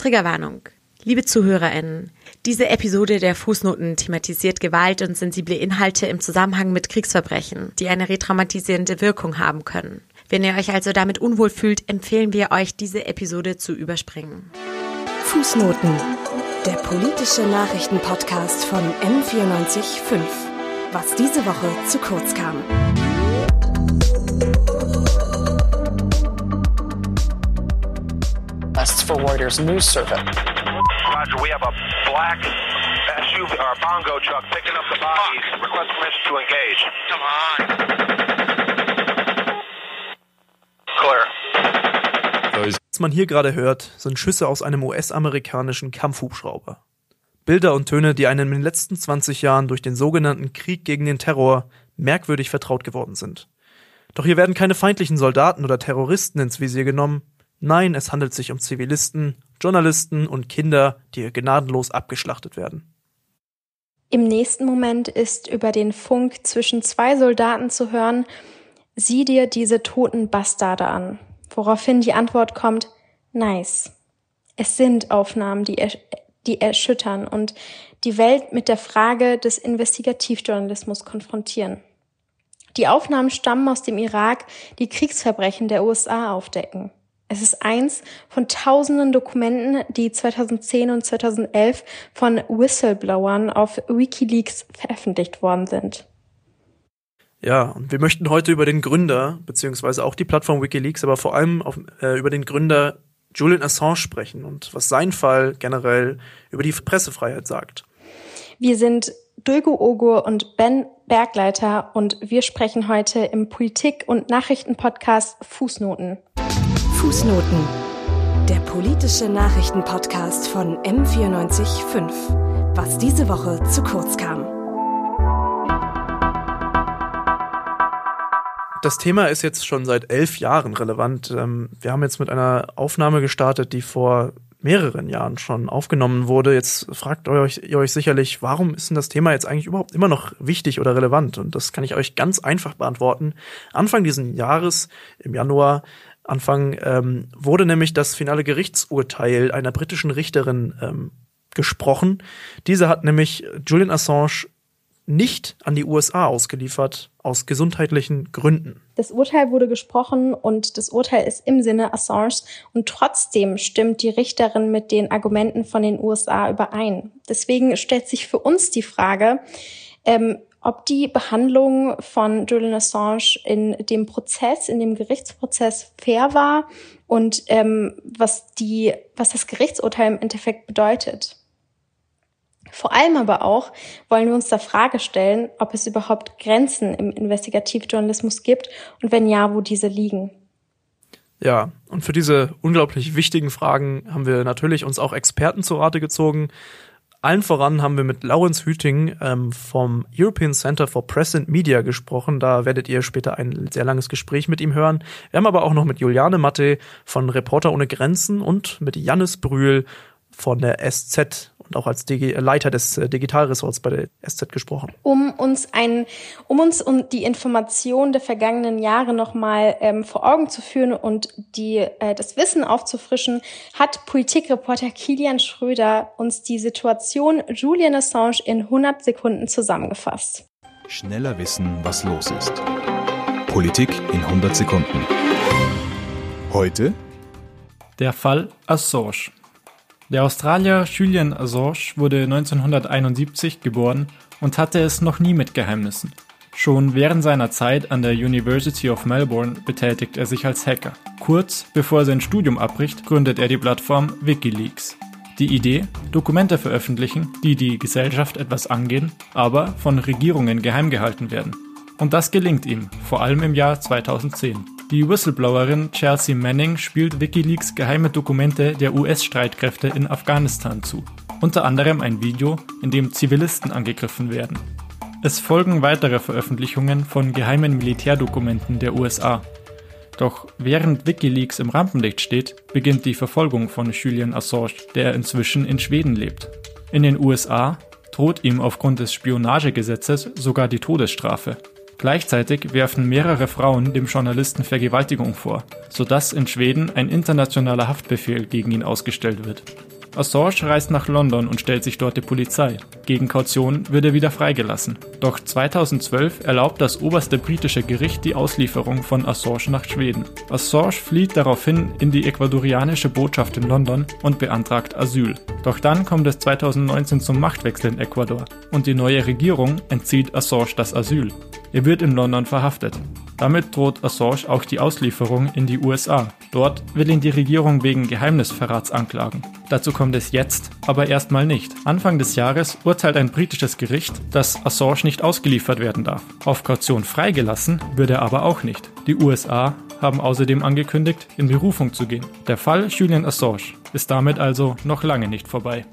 Triggerwarnung. Liebe ZuhörerInnen, diese Episode der Fußnoten thematisiert Gewalt und sensible Inhalte im Zusammenhang mit Kriegsverbrechen, die eine retraumatisierende Wirkung haben können. Wenn ihr euch also damit unwohl fühlt, empfehlen wir euch, diese Episode zu überspringen. Fußnoten, der politische Nachrichtenpodcast von M945. Was diese Woche zu kurz kam. For Reuters News Service. Roger, we have a black SUV or bongo truck picking up the bodies. Request permission to engage. Come on. Clear. Was man hier gerade hört, sind Schüsse aus einem US-amerikanischen Kampfhubschrauber. Bilder und Töne, die einem in den letzten 20 Jahren durch den sogenannten Krieg gegen den Terror merkwürdig vertraut geworden sind. Doch hier werden keine feindlichen Soldaten oder Terroristen ins Visier genommen, Nein, es handelt sich um Zivilisten, Journalisten und Kinder, die gnadenlos abgeschlachtet werden. Im nächsten Moment ist über den Funk zwischen zwei Soldaten zu hören, sieh dir diese toten Bastarde an. Woraufhin die Antwort kommt, nice. Es sind Aufnahmen, die, ersch die erschüttern und die Welt mit der Frage des Investigativjournalismus konfrontieren. Die Aufnahmen stammen aus dem Irak, die Kriegsverbrechen der USA aufdecken. Es ist eins von tausenden Dokumenten, die 2010 und 2011 von Whistleblowern auf Wikileaks veröffentlicht worden sind. Ja, und wir möchten heute über den Gründer, beziehungsweise auch die Plattform Wikileaks, aber vor allem auf, äh, über den Gründer Julian Assange sprechen und was sein Fall generell über die Pressefreiheit sagt. Wir sind Dulgo Ogur und Ben Bergleiter und wir sprechen heute im Politik- und Nachrichtenpodcast Fußnoten. Fußnoten, der politische Nachrichtenpodcast von M945. Was diese Woche zu kurz kam. Das Thema ist jetzt schon seit elf Jahren relevant. Ähm, wir haben jetzt mit einer Aufnahme gestartet, die vor mehreren Jahren schon aufgenommen wurde. Jetzt fragt ihr euch, ihr euch sicherlich, warum ist denn das Thema jetzt eigentlich überhaupt immer noch wichtig oder relevant? Und das kann ich euch ganz einfach beantworten. Anfang diesen Jahres, im Januar, Anfang ähm, wurde nämlich das finale Gerichtsurteil einer britischen Richterin ähm, gesprochen. Diese hat nämlich Julian Assange nicht an die USA ausgeliefert, aus gesundheitlichen Gründen. Das Urteil wurde gesprochen und das Urteil ist im Sinne Assange und trotzdem stimmt die Richterin mit den Argumenten von den USA überein. Deswegen stellt sich für uns die Frage, ähm, ob die Behandlung von Julian Assange in dem Prozess, in dem Gerichtsprozess fair war und ähm, was die, was das Gerichtsurteil im Endeffekt bedeutet. Vor allem aber auch wollen wir uns der Frage stellen, ob es überhaupt Grenzen im Investigativjournalismus gibt und wenn ja, wo diese liegen. Ja, und für diese unglaublich wichtigen Fragen haben wir natürlich uns auch Experten zu Rate gezogen. Allen voran haben wir mit Lawrence Hüting ähm, vom European Center for Press and Media gesprochen. Da werdet ihr später ein sehr langes Gespräch mit ihm hören. Wir haben aber auch noch mit Juliane Matte von Reporter ohne Grenzen und mit Jannis Brühl von der SZ und auch als Digi Leiter des äh, Digitalressorts bei der SZ gesprochen. Um uns ein, um uns um die Informationen der vergangenen Jahre nochmal ähm, vor Augen zu führen und die, äh, das Wissen aufzufrischen, hat Politikreporter Kilian Schröder uns die Situation Julian Assange in 100 Sekunden zusammengefasst. Schneller wissen, was los ist. Politik in 100 Sekunden. Heute der Fall Assange. Der Australier Julian Assange wurde 1971 geboren und hatte es noch nie mit Geheimnissen. Schon während seiner Zeit an der University of Melbourne betätigt er sich als Hacker. Kurz bevor er sein Studium abbricht, gründet er die Plattform Wikileaks. Die Idee, Dokumente veröffentlichen, die die Gesellschaft etwas angehen, aber von Regierungen geheim gehalten werden. Und das gelingt ihm, vor allem im Jahr 2010. Die Whistleblowerin Chelsea Manning spielt Wikileaks geheime Dokumente der US-Streitkräfte in Afghanistan zu. Unter anderem ein Video, in dem Zivilisten angegriffen werden. Es folgen weitere Veröffentlichungen von geheimen Militärdokumenten der USA. Doch während Wikileaks im Rampenlicht steht, beginnt die Verfolgung von Julian Assange, der inzwischen in Schweden lebt. In den USA droht ihm aufgrund des Spionagegesetzes sogar die Todesstrafe. Gleichzeitig werfen mehrere Frauen dem Journalisten Vergewaltigung vor, sodass in Schweden ein internationaler Haftbefehl gegen ihn ausgestellt wird. Assange reist nach London und stellt sich dort der Polizei. Gegen Kaution wird er wieder freigelassen. Doch 2012 erlaubt das oberste britische Gericht die Auslieferung von Assange nach Schweden. Assange flieht daraufhin in die ecuadorianische Botschaft in London und beantragt Asyl. Doch dann kommt es 2019 zum Machtwechsel in Ecuador und die neue Regierung entzieht Assange das Asyl. Er wird in London verhaftet. Damit droht Assange auch die Auslieferung in die USA. Dort will ihn die Regierung wegen Geheimnisverrats anklagen. Dazu kommt es jetzt, aber erstmal nicht. Anfang des Jahres urteilt ein britisches Gericht, dass Assange nicht ausgeliefert werden darf. Auf Kaution freigelassen wird er aber auch nicht. Die USA haben außerdem angekündigt, in Berufung zu gehen. Der Fall Julian Assange ist damit also noch lange nicht vorbei.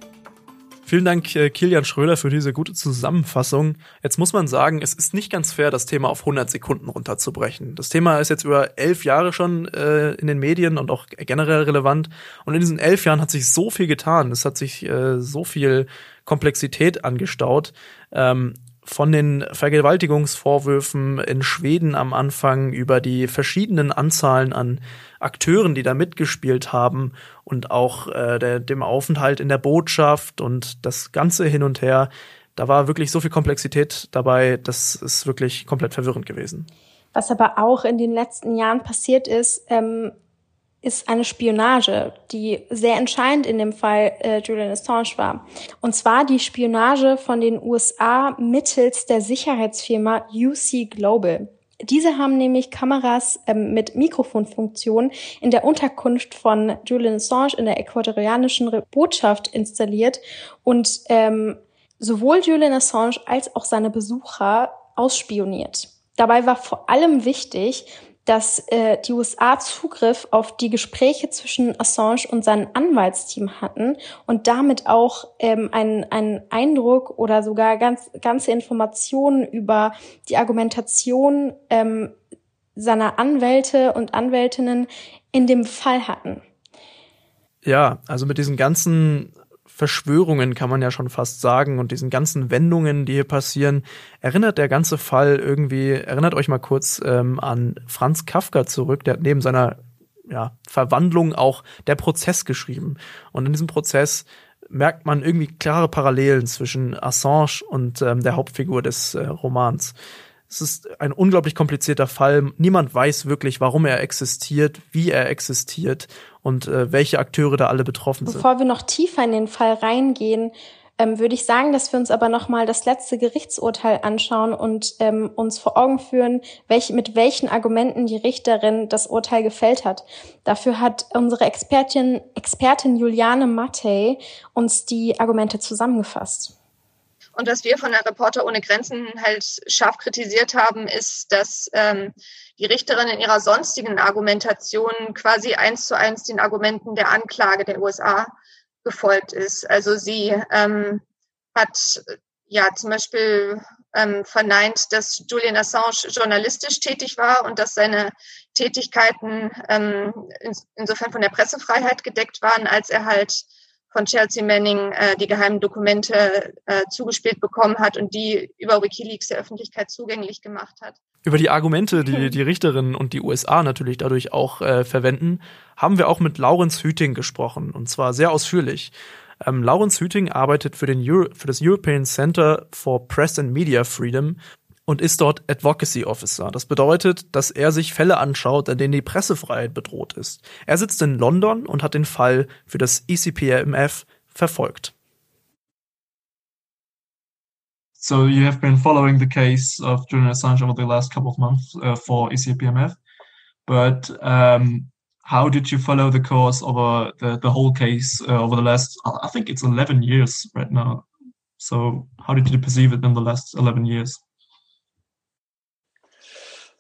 Vielen Dank, äh, Kilian Schröder, für diese gute Zusammenfassung. Jetzt muss man sagen, es ist nicht ganz fair, das Thema auf 100 Sekunden runterzubrechen. Das Thema ist jetzt über elf Jahre schon äh, in den Medien und auch generell relevant. Und in diesen elf Jahren hat sich so viel getan. Es hat sich äh, so viel Komplexität angestaut. Ähm, von den Vergewaltigungsvorwürfen in Schweden am Anfang über die verschiedenen Anzahlen an Akteuren, die da mitgespielt haben und auch äh, der, dem Aufenthalt in der Botschaft und das Ganze hin und her. Da war wirklich so viel Komplexität dabei, das ist wirklich komplett verwirrend gewesen. Was aber auch in den letzten Jahren passiert ist, ähm, ist eine Spionage, die sehr entscheidend in dem Fall äh, Julian Assange war. Und zwar die Spionage von den USA mittels der Sicherheitsfirma UC Global. Diese haben nämlich Kameras ähm, mit Mikrofonfunktion in der Unterkunft von Julian Assange in der ecuadorianischen Botschaft installiert und ähm, sowohl Julian Assange als auch seine Besucher ausspioniert. Dabei war vor allem wichtig, dass äh, die USA Zugriff auf die Gespräche zwischen Assange und seinem Anwaltsteam hatten und damit auch ähm, einen, einen Eindruck oder sogar ganz, ganze Informationen über die Argumentation ähm, seiner Anwälte und Anwältinnen in dem Fall hatten. Ja, also mit diesen ganzen Verschwörungen, kann man ja schon fast sagen, und diesen ganzen Wendungen, die hier passieren, erinnert der ganze Fall irgendwie, erinnert euch mal kurz ähm, an Franz Kafka zurück, der hat neben seiner ja, Verwandlung auch der Prozess geschrieben. Und in diesem Prozess merkt man irgendwie klare Parallelen zwischen Assange und ähm, der Hauptfigur des äh, Romans. Es ist ein unglaublich komplizierter Fall. Niemand weiß wirklich, warum er existiert, wie er existiert und äh, welche Akteure da alle betroffen sind. Bevor wir noch tiefer in den Fall reingehen, ähm, würde ich sagen, dass wir uns aber nochmal das letzte Gerichtsurteil anschauen und ähm, uns vor Augen führen, welch, mit welchen Argumenten die Richterin das Urteil gefällt hat. Dafür hat unsere Expertin, Expertin Juliane Mattei uns die Argumente zusammengefasst. Und was wir von der Reporter ohne Grenzen halt scharf kritisiert haben, ist, dass ähm, die Richterin in ihrer sonstigen Argumentation quasi eins zu eins den Argumenten der Anklage der USA gefolgt ist. Also sie ähm, hat ja zum Beispiel ähm, verneint, dass Julian Assange journalistisch tätig war und dass seine Tätigkeiten ähm, insofern von der Pressefreiheit gedeckt waren, als er halt von Chelsea Manning äh, die geheimen Dokumente äh, zugespielt bekommen hat und die über Wikileaks der Öffentlichkeit zugänglich gemacht hat. Über die Argumente, die die Richterin und die USA natürlich dadurch auch äh, verwenden, haben wir auch mit Lawrence Hüting gesprochen und zwar sehr ausführlich. Ähm, Lawrence Hüting arbeitet für, den Euro für das European Center for Press and Media Freedom und ist dort Advocacy Officer. Das bedeutet, dass er sich Fälle anschaut, in denen die Pressefreiheit bedroht ist. Er sitzt in London und hat den Fall für das ECPMF verfolgt. So you have been following the case of Julian Assange over the last couple of months uh, for ECPMF, but um, how did you follow the course over the, the whole case uh, over the last, I think it's 11 years right now. So how did you perceive it in the last 11 years?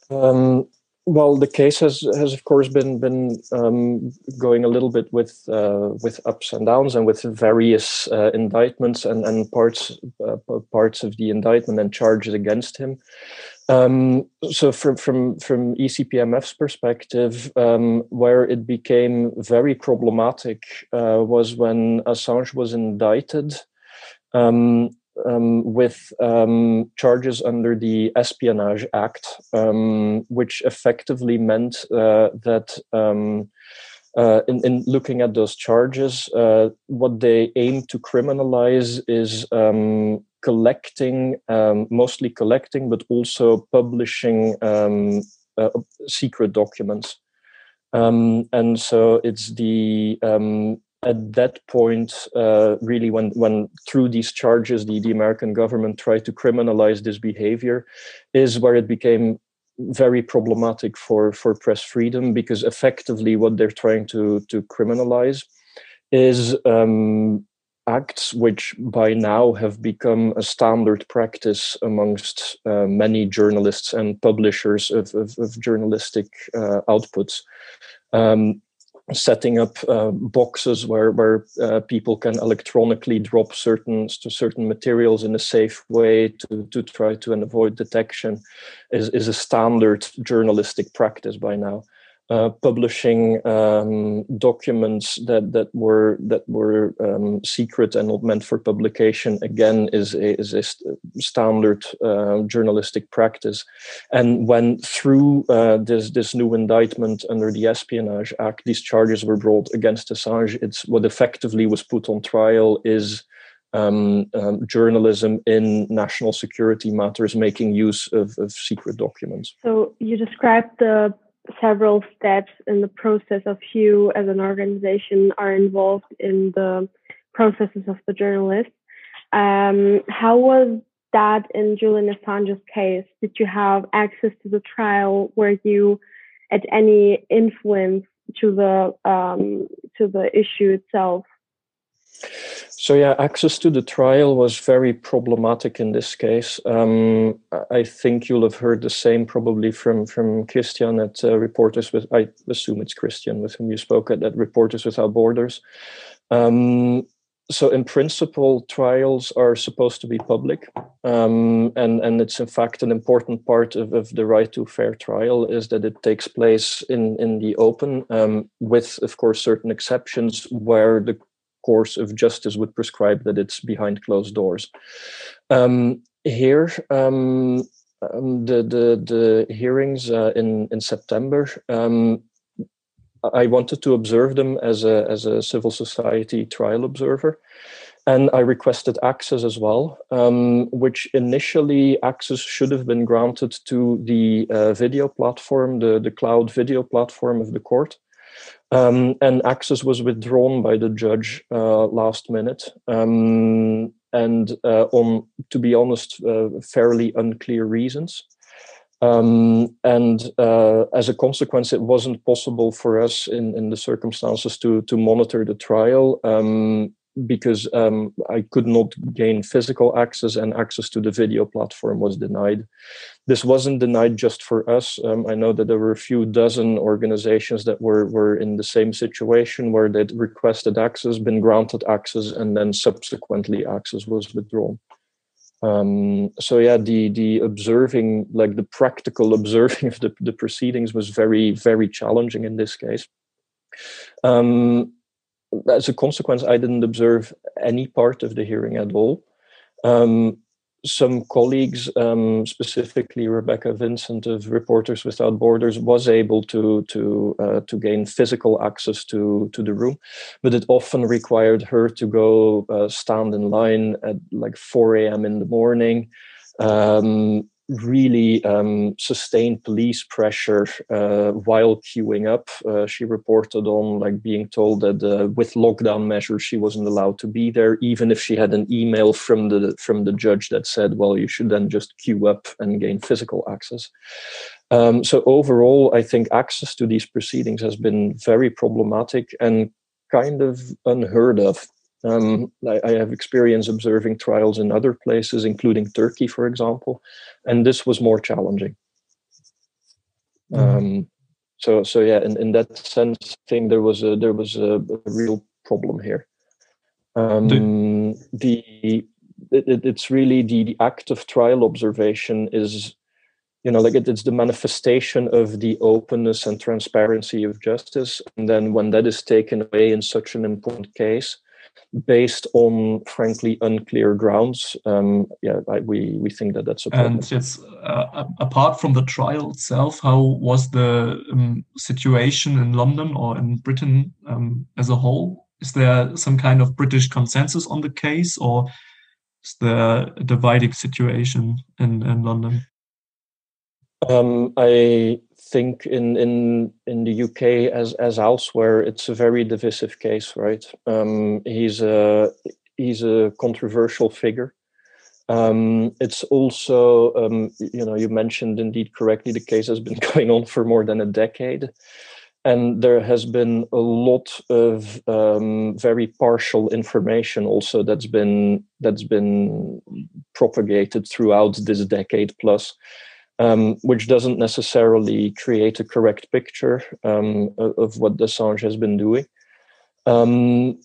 Um, well, the case has, has of course been been um, going a little bit with uh, with ups and downs and with various uh, indictments and and parts uh, parts of the indictment and charges against him. Um, so from from from ECPMF's perspective, um, where it became very problematic uh, was when Assange was indicted. Um, um, with um, charges under the Espionage Act, um, which effectively meant uh, that. Um, uh, in, in, looking at those charges, uh, what they aim to criminalize is um, collecting, um, mostly collecting, but also publishing uh, secret documents. Um, and so it's the at that point, uh, really, when when through these charges, the, the American government tried to criminalize this behavior, is where it became very problematic for for press freedom because effectively what they're trying to to criminalize is um, acts which by now have become a standard practice amongst uh, many journalists and publishers of, of, of journalistic uh, outputs. Um, setting up uh, boxes where where uh, people can electronically drop certain certain materials in a safe way to to try to avoid detection is is a standard journalistic practice by now uh, publishing um, documents that that were that were um, secret and not meant for publication again is a, is a standard uh, journalistic practice, and when through uh, this this new indictment under the Espionage Act, these charges were brought against Assange. It's what effectively was put on trial is. Um, um, journalism in national security matters, making use of, of secret documents. So you described the several steps in the process of you as an organization are involved in the processes of the journalists. Um, how was that in Julian Assange's case? Did you have access to the trial? Were you at any influence to the um, to the issue itself? So yeah, access to the trial was very problematic in this case. Um, I think you'll have heard the same probably from from Christian at uh, Reporters with. I assume it's Christian with whom you spoke at, at Reporters Without Borders. Um, so in principle, trials are supposed to be public, um, and and it's in fact an important part of, of the right to fair trial is that it takes place in in the open, um, with of course certain exceptions where the course of justice would prescribe that it's behind closed doors. Um, here, um, um, the, the the hearings uh, in in September. Um, I wanted to observe them as a as a civil society trial observer, and I requested access as well, um, which initially access should have been granted to the uh, video platform, the the cloud video platform of the court. Um, and access was withdrawn by the judge uh, last minute. Um, and uh, on, to be honest, uh, fairly unclear reasons. Um, and uh, as a consequence, it wasn't possible for us in, in the circumstances to to monitor the trial. Because um, I could not gain physical access and access to the video platform was denied. This wasn't denied just for us. Um, I know that there were a few dozen organizations that were, were in the same situation where they'd requested access, been granted access, and then subsequently access was withdrawn. Um, so yeah, the the observing, like the practical observing of the, the proceedings was very, very challenging in this case. Um, as a consequence, I didn't observe any part of the hearing at all. Um, some colleagues, um, specifically Rebecca Vincent of Reporters Without Borders, was able to to uh, to gain physical access to to the room, but it often required her to go uh, stand in line at like 4 a.m. in the morning. Um, really um, sustained police pressure uh, while queuing up. Uh, she reported on like being told that uh, with lockdown measures she wasn't allowed to be there, even if she had an email from the from the judge that said, "Well, you should then just queue up and gain physical access." Um, so overall, I think access to these proceedings has been very problematic and kind of unheard of um, I, I, have experience observing trials in other places, including Turkey, for example, and this was more challenging. Mm. Um, so, so yeah, in, in that sense, I think there was a there was a, a real problem here. Um, the it, it's really the, the act of trial observation is you know like it, it's the manifestation of the openness and transparency of justice and then when that is taken away in such an important case based on frankly unclear grounds. Um, yeah, I, we we think that that's a problem. And it's uh, apart from the trial itself, how was the um, situation in London or in Britain um, as a whole? Is there some kind of British consensus on the case, or is there a dividing situation in, in London? Um, I think in in in the UK as as elsewhere, it's a very divisive case, right? Um, he's a he's a controversial figure. Um, it's also, um, you know, you mentioned indeed correctly, the case has been going on for more than a decade. And there has been a lot of um, very partial information also that's been that's been propagated throughout this decade plus um, which doesn't necessarily create a correct picture um, of what Assange has been doing. Um,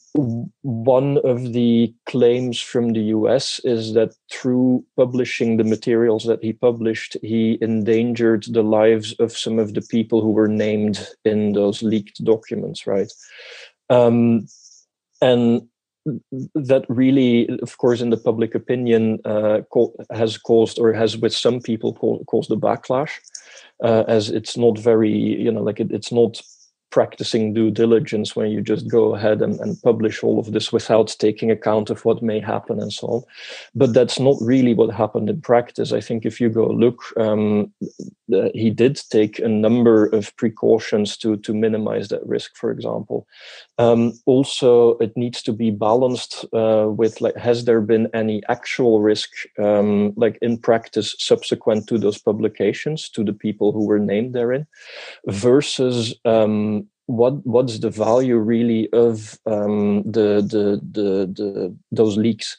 one of the claims from the US is that through publishing the materials that he published, he endangered the lives of some of the people who were named in those leaked documents, right? Um, and that really, of course, in the public opinion, uh, has caused or has with some people caused a backlash, uh, as it's not very, you know, like it, it's not practicing due diligence when you just go ahead and, and, publish all of this without taking account of what may happen and so on. But that's not really what happened in practice. I think if you go look, um, uh, he did take a number of precautions to, to minimize that risk, for example. Um, also, it needs to be balanced uh, with like, has there been any actual risk, um, like in practice, subsequent to those publications to the people who were named therein, versus um, what what's the value really of um, the, the the the those leaks?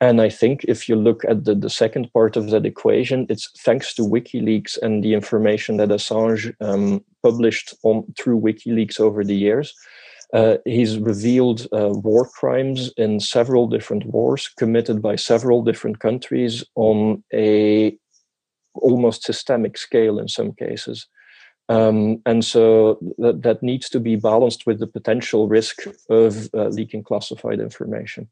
And I think if you look at the, the second part of that equation, it's thanks to WikiLeaks and the information that Assange um, published on through WikiLeaks over the years. Uh, he's revealed uh, war crimes in several different wars committed by several different countries on a almost systemic scale in some cases. Um, and so that, that needs to be balanced with the potential risk of uh, leaking classified information.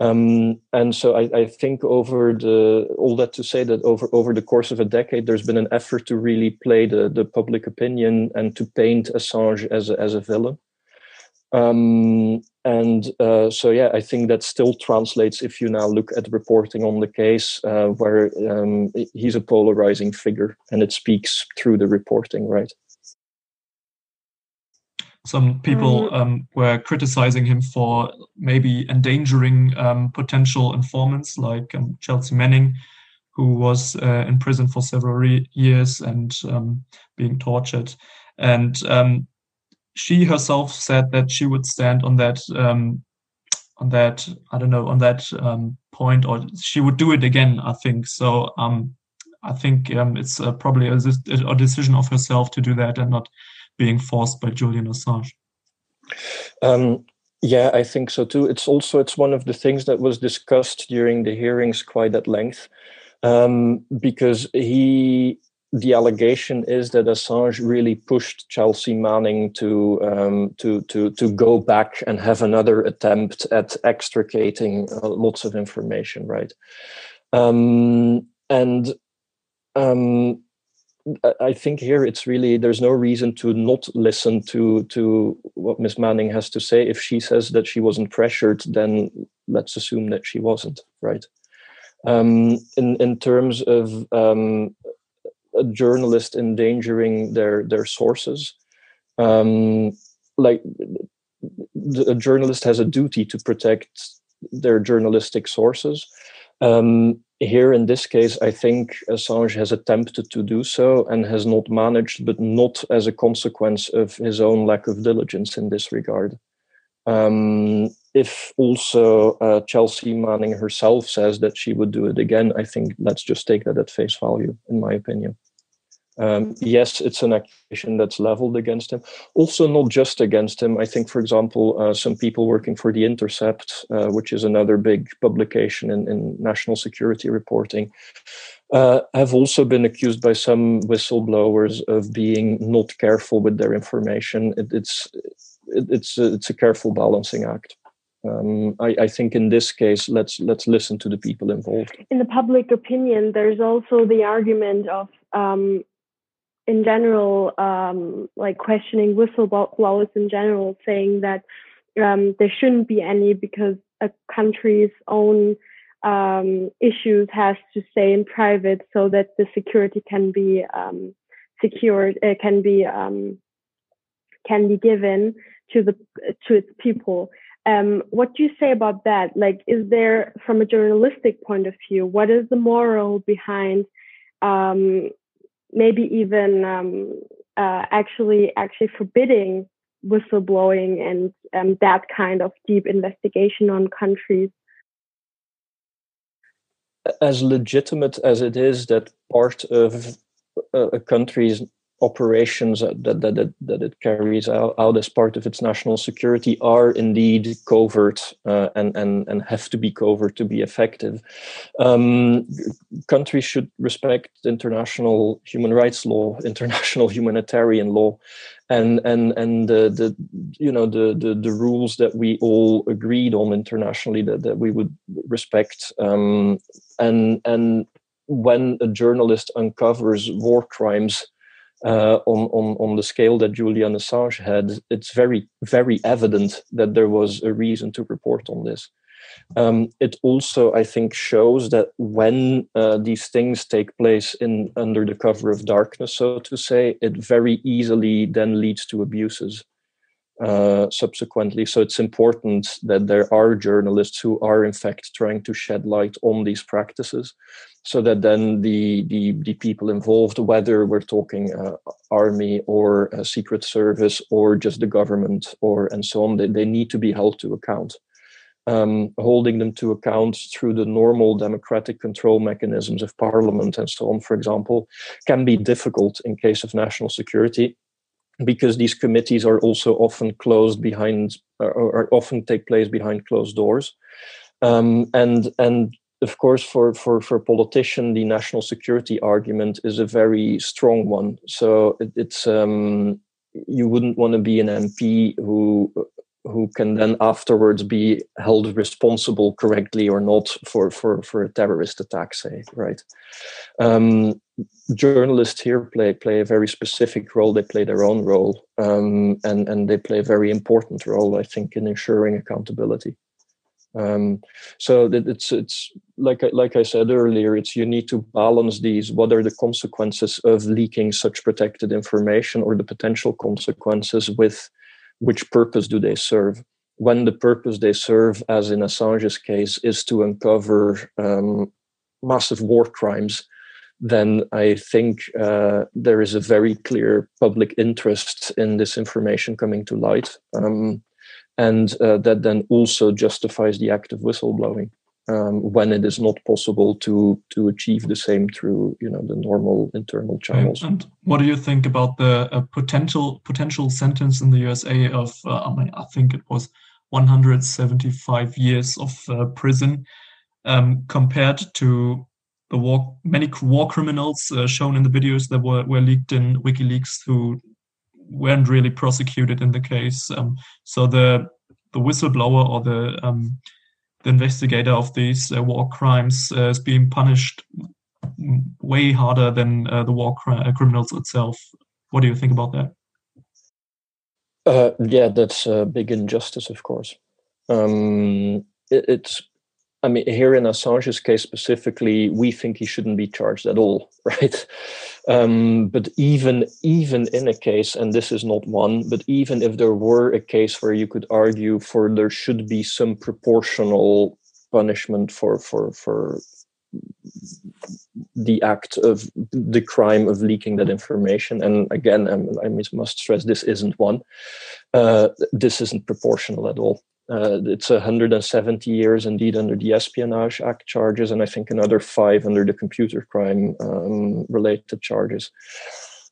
Um, and so I, I, think over the all that to say that over over the course of a decade, there's been an effort to really play the, the public opinion and to paint Assange as a, as a villain. Um, and uh, so, yeah, I think that still translates if you now look at reporting on the case, uh, where um, he's a polarizing figure and it speaks through the reporting, right? Some people mm. um, were criticizing him for maybe endangering um, potential informants like um, Chelsea Manning, who was uh, in prison for several re- years and um, being tortured. And she herself said that she would stand on that um, on that I don't know on that um, point, or she would do it again. I think so. Um, I think um, it's uh, probably a, a, decision of herself to do that and not being forced by Julian Assange. Um, yeah, I think so too. It's also it's one of the things that was discussed during the hearings quite at length um, because he the allegation is that Assange really pushed Chelsea Manning to um, to to to go back and have another attempt at extricating uh, lots of information, right? Um, and um, I think here it's really there's no reason to not listen to to what Miss Manning has to say. If she says that she wasn't pressured, then let's assume that she wasn't, right? Um, in in terms of um, a journalist endangering their their sources. Um, like a journalist has a duty to protect their journalistic sources. Um, here in this case, I think Assange has attempted to do so and has not managed, but not as a consequence of his own lack of diligence in this regard. Um, if also uh, Chelsea Manning herself says that she would do it again, I think let's just take that at face value, in my opinion. Um, yes, it's an accusation that's leveled against him. Also, not just against him. I think, for example, uh, some people working for The Intercept, uh, which is another big publication in, in national security reporting, uh, have also been accused by some whistleblowers of being not careful with their information. It, it's it, it's a, it's a careful balancing act. Um, I, I, think in this case, let's let's listen to the people involved. In the public opinion, there's also the argument of, um, in general, um, like questioning whistleblowers in general, saying that um, there shouldn't be any because a country's own um, issues has to stay in private so that the security can be um, secured, uh, can be can be given to the to its people. Um, what do you say about that? Like, is there, from a journalistic point of view, what is the moral behind um, maybe even um, uh, actually actually forbidding whistleblowing and um, that kind of deep investigation on countries? As legitimate as it is that part of a country's operations that, that, that, that it carries out, out, as part of its national security are indeed covert uh, and, and, and have to be covert to be effective. Um, countries should respect international human rights law, international humanitarian law, and and and the, the you know the, the the rules that we all agreed on internationally that, that we would respect um, and and when a journalist uncovers war crimes uh, on, on, on the scale that Julian Assange had, it's very, very evident that there was a reason to report on this. Um, it also, I think, shows that when uh, these things take place in under the cover of darkness, so to say, it very easily then leads to abuses uh, subsequently. So it's important that there are journalists who are, in fact, trying to shed light on these practices so that then the the, the people involved, whether we're talking uh, army or secret service or just the government or and so on, they, they need to be held to account. Um, holding them to account through the normal democratic control mechanisms of parliament and so on, for example, can be difficult in case of national security because these committees are also often closed behind or, often take place behind closed doors. Um, and and of course, for, for, for politician, the national security argument is a very strong one. So it, it's um, you wouldn't want to be an MP who who can then afterwards be held responsible correctly or not for for for a terrorist attack say right? Um, journalists here play play a very specific role. They play their own role um, and and they play a very important role i think in ensuring accountability. Um, so that it's it's like like I said earlier, it's you need to balance these. What are the consequences of leaking such protected information, or the potential consequences with which purpose do they serve? When the purpose they serve, as in Assange's case, is to uncover um, massive war crimes, then I think uh, there is a very clear public interest in this information coming to light. Um, and uh, that then also justifies the act of whistleblowing um, when it is not possible to to achieve the same through you know the normal internal channels. And, what do you think about the uh, potential potential sentence in the USA of uh, I mean I think it was 175 years of uh, prison um, compared to the war many war criminals uh, shown in the videos that were, were leaked in WikiLeaks who weren't really prosecuted in the case. Um, so the the whistleblower or the um, the investigator of these uh, war crimes uh, is being punished way harder than uh, the war uh, criminals itself. What do you think about that? Uh, yeah, that's a big injustice, of course. Um, it, it's I mean, here in Assange's case specifically, we think he shouldn't be charged at all, right? Um, but even even in a case, and this is not one, but even if there were a case where you could argue for there should be some proportional punishment for for for the act of the crime of leaking that information, and again, I, I must stress this isn't one. Uh, this isn't proportional at all. Uh, it's 170 years indeed under the Espionage Act charges, and I think another five under the computer crime um, related charges.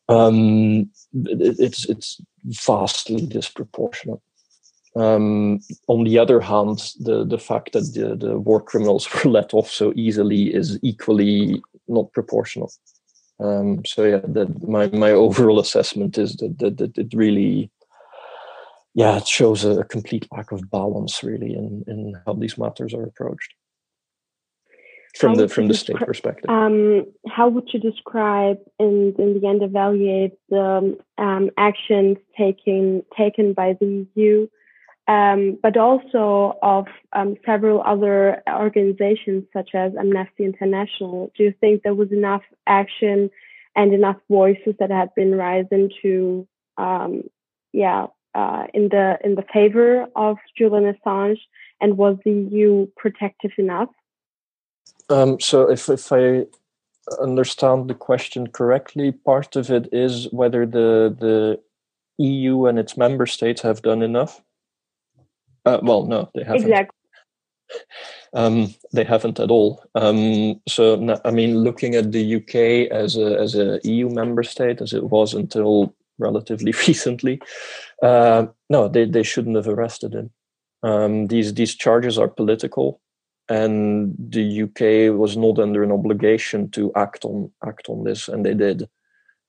Um, it, it's it's vastly disproportionate. Um, on the other hand, the the fact that the, the war criminals were let off so easily is equally not proportional. Um, so yeah, my my overall assessment is that, that, that it really yeah, it shows a, complete lack of balance, really, in in how these matters are approached from How the from the state perspective. Um, how would you describe and in the end evaluate the um, actions taken taken by the EU, um, but also of um, several other organizations such as Amnesty International? Do you think there was enough action and enough voices that had been rising to, um, yeah, uh, in the in the favor of Julian Assange, and was the EU protective enough? Um, so if if I understand the question correctly, part of it is whether the the EU and its member states have done enough. Uh, well, no, they haven't. Exactly. Um, they haven't at all. Um, so I mean, looking at the UK as a as a EU member state, as it was until relatively recently, uh, no, they they shouldn't have arrested him. Um, these these charges are political and the UK was not under an obligation to act on act on this, and they did.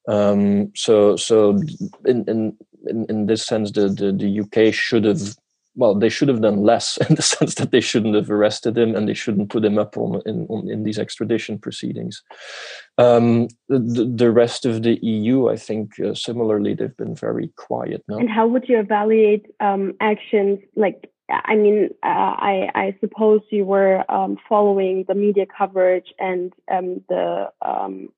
Um, so so in, in in in this sense, the, the the UK should have well they should have done less in the sense that they shouldn't have arrested him and they shouldn't put him up on in on, in these extradition proceedings. Um, the, the rest of the EU, I think, uh, similarly, they've been very quiet now. And how would you evaluate um, actions like? I mean, uh, I, I suppose you were um, following the media coverage and um, the um,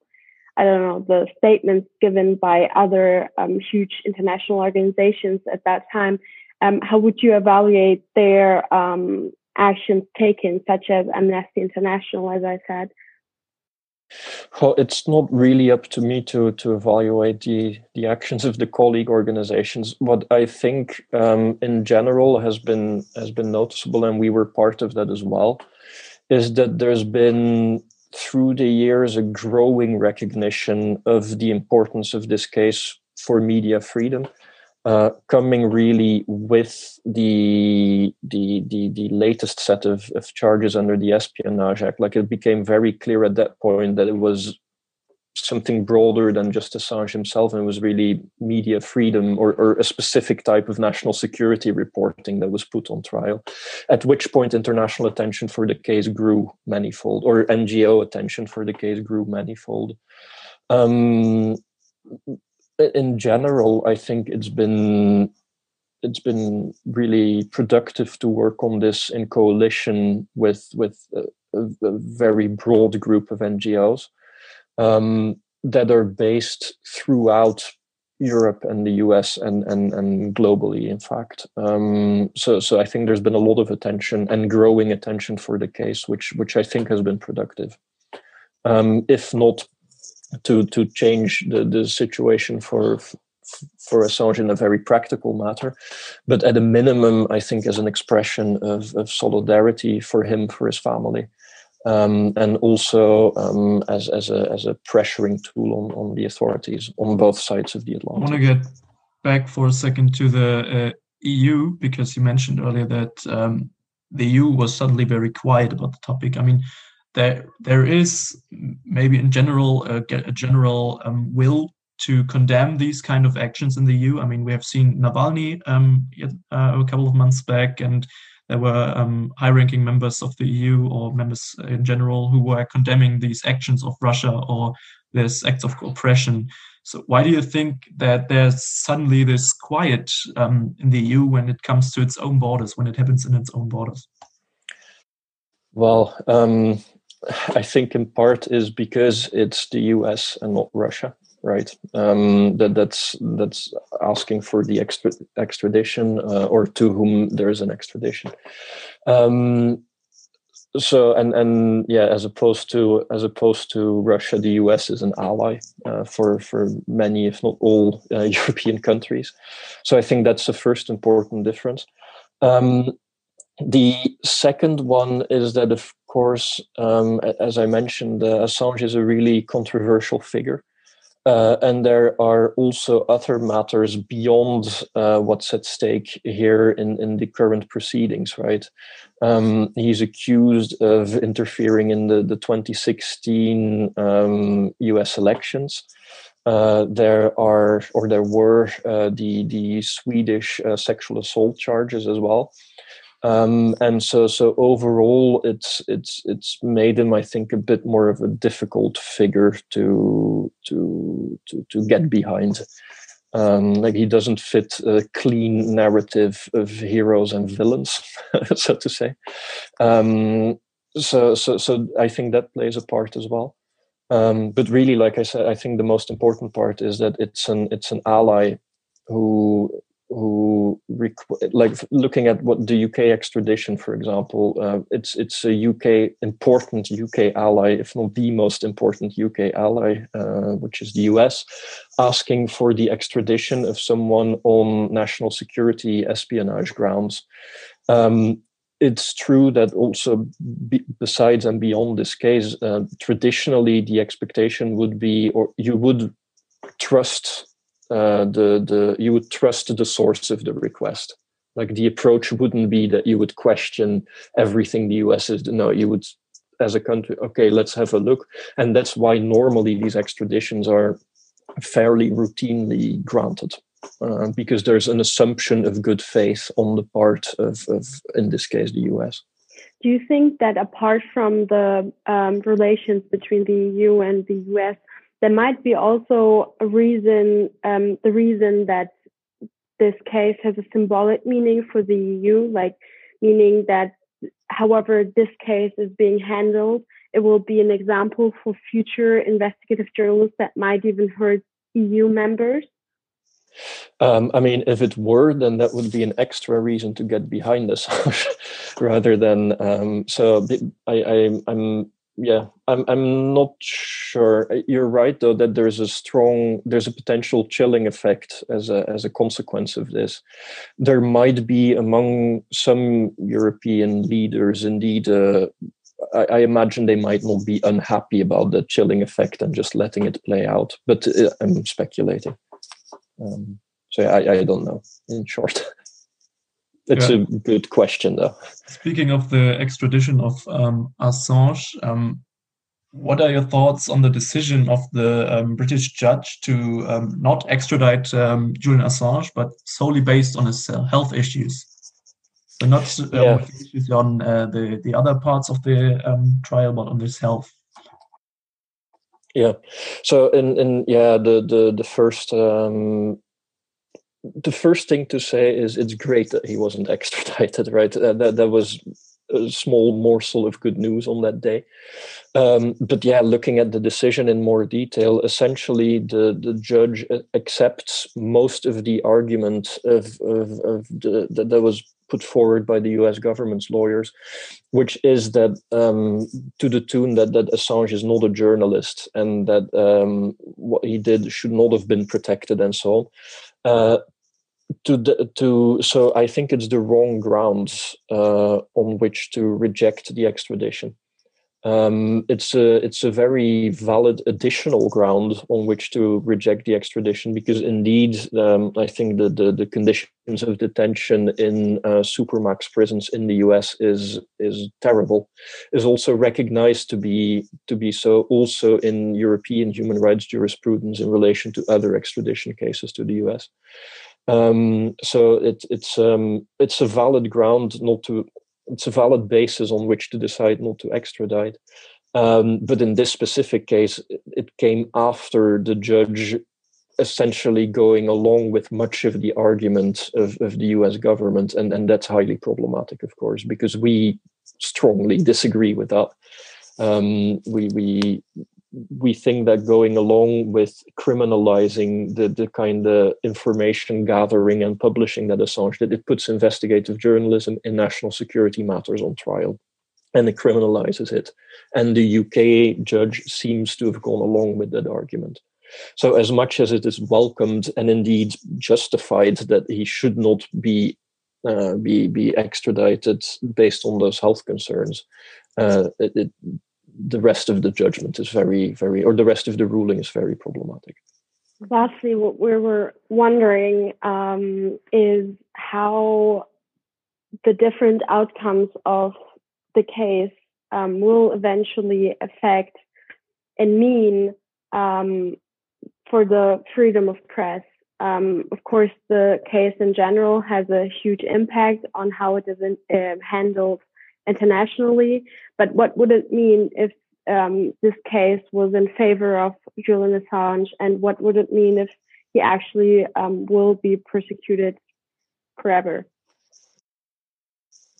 I don't know the statements given by other um, huge international organizations at that time. Um, how would you evaluate their um, actions taken, such as Amnesty International, as I said? Well, it's not really up to me to to evaluate the the actions of the colleague organizations. What I think, um, in general, has been has been noticeable, and we were part of that as well, is that there's been through the years a growing recognition of the importance of this case for media freedom uh, coming really with the, the the the latest set of, of charges under the Espionage Act. Like it became very clear at that point that it was something broader than just Assange himself, and it was really media freedom or, or a specific type of national security reporting that was put on trial. At which point, international attention for the case grew manifold, or NGO attention for the case grew manifold. Um, in general, I think it's been it's been really productive to work on this in coalition with with a, a, very broad group of NGOs um, that are based throughout Europe and the US and and and globally, in fact. Um, so so I think there's been a lot of attention and growing attention for the case, which which I think has been productive. Um, if not to to change the, the situation for for Assange in a very practical matter, but at a minimum, I think as an expression of, of solidarity for him, for his family, um, and also um, as as a as a pressuring tool on, on the authorities on both sides of the Atlantic. I want to get back for a second to the uh, EU because you mentioned earlier that um, the EU was suddenly very quiet about the topic. I mean, there there is maybe in general a, a general um, will to condemn these kind of actions in the EU. I mean, we have seen Navalny um, uh, a couple of months back, and there were um, high-ranking members of the EU or members in general who were condemning these actions of Russia or these acts of oppression. So, why do you think that there's suddenly this quiet um, in the EU when it comes to its own borders, when it happens in its own borders? Well, um, I think in part is because it's the US and not Russia, right? Um, that that's that's asking for the extra, extradition uh, or to whom there is an extradition. Um, so and and yeah, as opposed to as opposed to Russia, the US is an ally uh, for for many, if not all, uh, European countries. So I think that's the first important difference. Um, the second one is that, of course, um, as I mentioned, uh, Assange is a really controversial figure. Uh, and there are also other matters beyond uh, what's at stake here in, in the current proceedings, right? Um, he's accused of interfering in the, the 2016 um, US elections. Uh, there are, or there were, uh, the the Swedish uh, sexual assault charges as well. Um, and so, so overall, it's it's it's made him, I think, a bit more of a difficult figure to to to to get behind. Um, like he doesn't fit a clean narrative of heroes and villains, so to say. Um, so, so, so I think that plays a part as well. Um, but really, like I said, I think the most important part is that it's an it's an ally who who requ- like looking at what the UK extradition, for example, uh, it's it's a UK important UK ally, if not the most important UK ally, uh, which is the US, asking for the extradition of someone on national security espionage grounds. Um, it's true that also be, besides and beyond this case, uh, traditionally the expectation would be, or you would trust uh, the the you would trust the source of the request. Like the approach wouldn't be that you would question everything the US is. No, you would, as a country, okay, let's have a look, and that's why normally these extraditions are fairly routinely granted. Uh, because there's an assumption of good faith on the part of, of, in this case, the US. Do you think that apart from the um, relations between the EU and the US, there might be also a reason, um, the reason that this case has a symbolic meaning for the EU, like meaning that however this case is being handled, it will be an example for future investigative journalists that might even hurt EU members? Um, I mean, if it were, then that would be an extra reason to get behind this, rather than. Um, so I, I, I'm yeah i'm i'm not sure. You're right though that there's a strong there's a potential chilling effect as a as a consequence of this. There might be among some european leaders indeed uh, I, I, imagine they might not be unhappy about the chilling effect and just letting it play out but uh, i'm speculating. Um, so I, I don't know in short It's yeah. a good question, though. Speaking of the extradition of um, Assange, um, what are your thoughts on the decision of the um, British judge to um, not extradite um, Julian Assange, but solely based on his uh, health issues? So not uh, yeah. issues on uh, the the other parts of the um, trial, but on his health. Yeah. So in in yeah the the the first um, the first thing to say is it's great that he wasn't extradited, right? Uh, that, that was a small morsel of good news on that day. Um, but yeah, looking at the decision in more detail, essentially the, the judge accepts most of the argument of, of, of the, that, that was put forward by the US government's lawyers, which is that um, to the tune that, that Assange is not a journalist and that um, what he did should not have been protected and so on. Uh, to the, to so I think it's the wrong grounds uh, on which to reject the extradition. Um, it's a it's a very valid additional ground on which to reject the extradition because indeed um, I think the, the, the conditions of detention in uh, supermax prisons in the U.S. is is terrible, is also recognized to be to be so also in European human rights jurisprudence in relation to other extradition cases to the U.S. Um, so it, it's um, it's a valid ground not to. It's a valid basis on which to decide not to extradite. Um, but in this specific case, it came after the judge essentially going along with much of the argument of, of the US government. And, and that's highly problematic, of course, because we strongly disagree with that. Um, we, we we think that going along with criminalizing the, the kind of information gathering and publishing that Assange did, it puts investigative journalism in national security matters on trial and it criminalizes it. And the UK judge seems to have gone along with that argument. So, as much as it is welcomed and indeed justified that he should not be uh, be be extradited based on those health concerns, uh, it, it, the rest of the judgment is very, very, or the rest of the ruling is very problematic. Lastly, what we were wondering um, is how the different outcomes of the case um, will eventually affect and mean um, for the freedom of press. Um, of course, the case in general has a huge impact on how it is in, uh, handled internationally. But what would it mean if um, this case was in favor of Julian Assange, and what would it mean if he actually um, will be persecuted forever?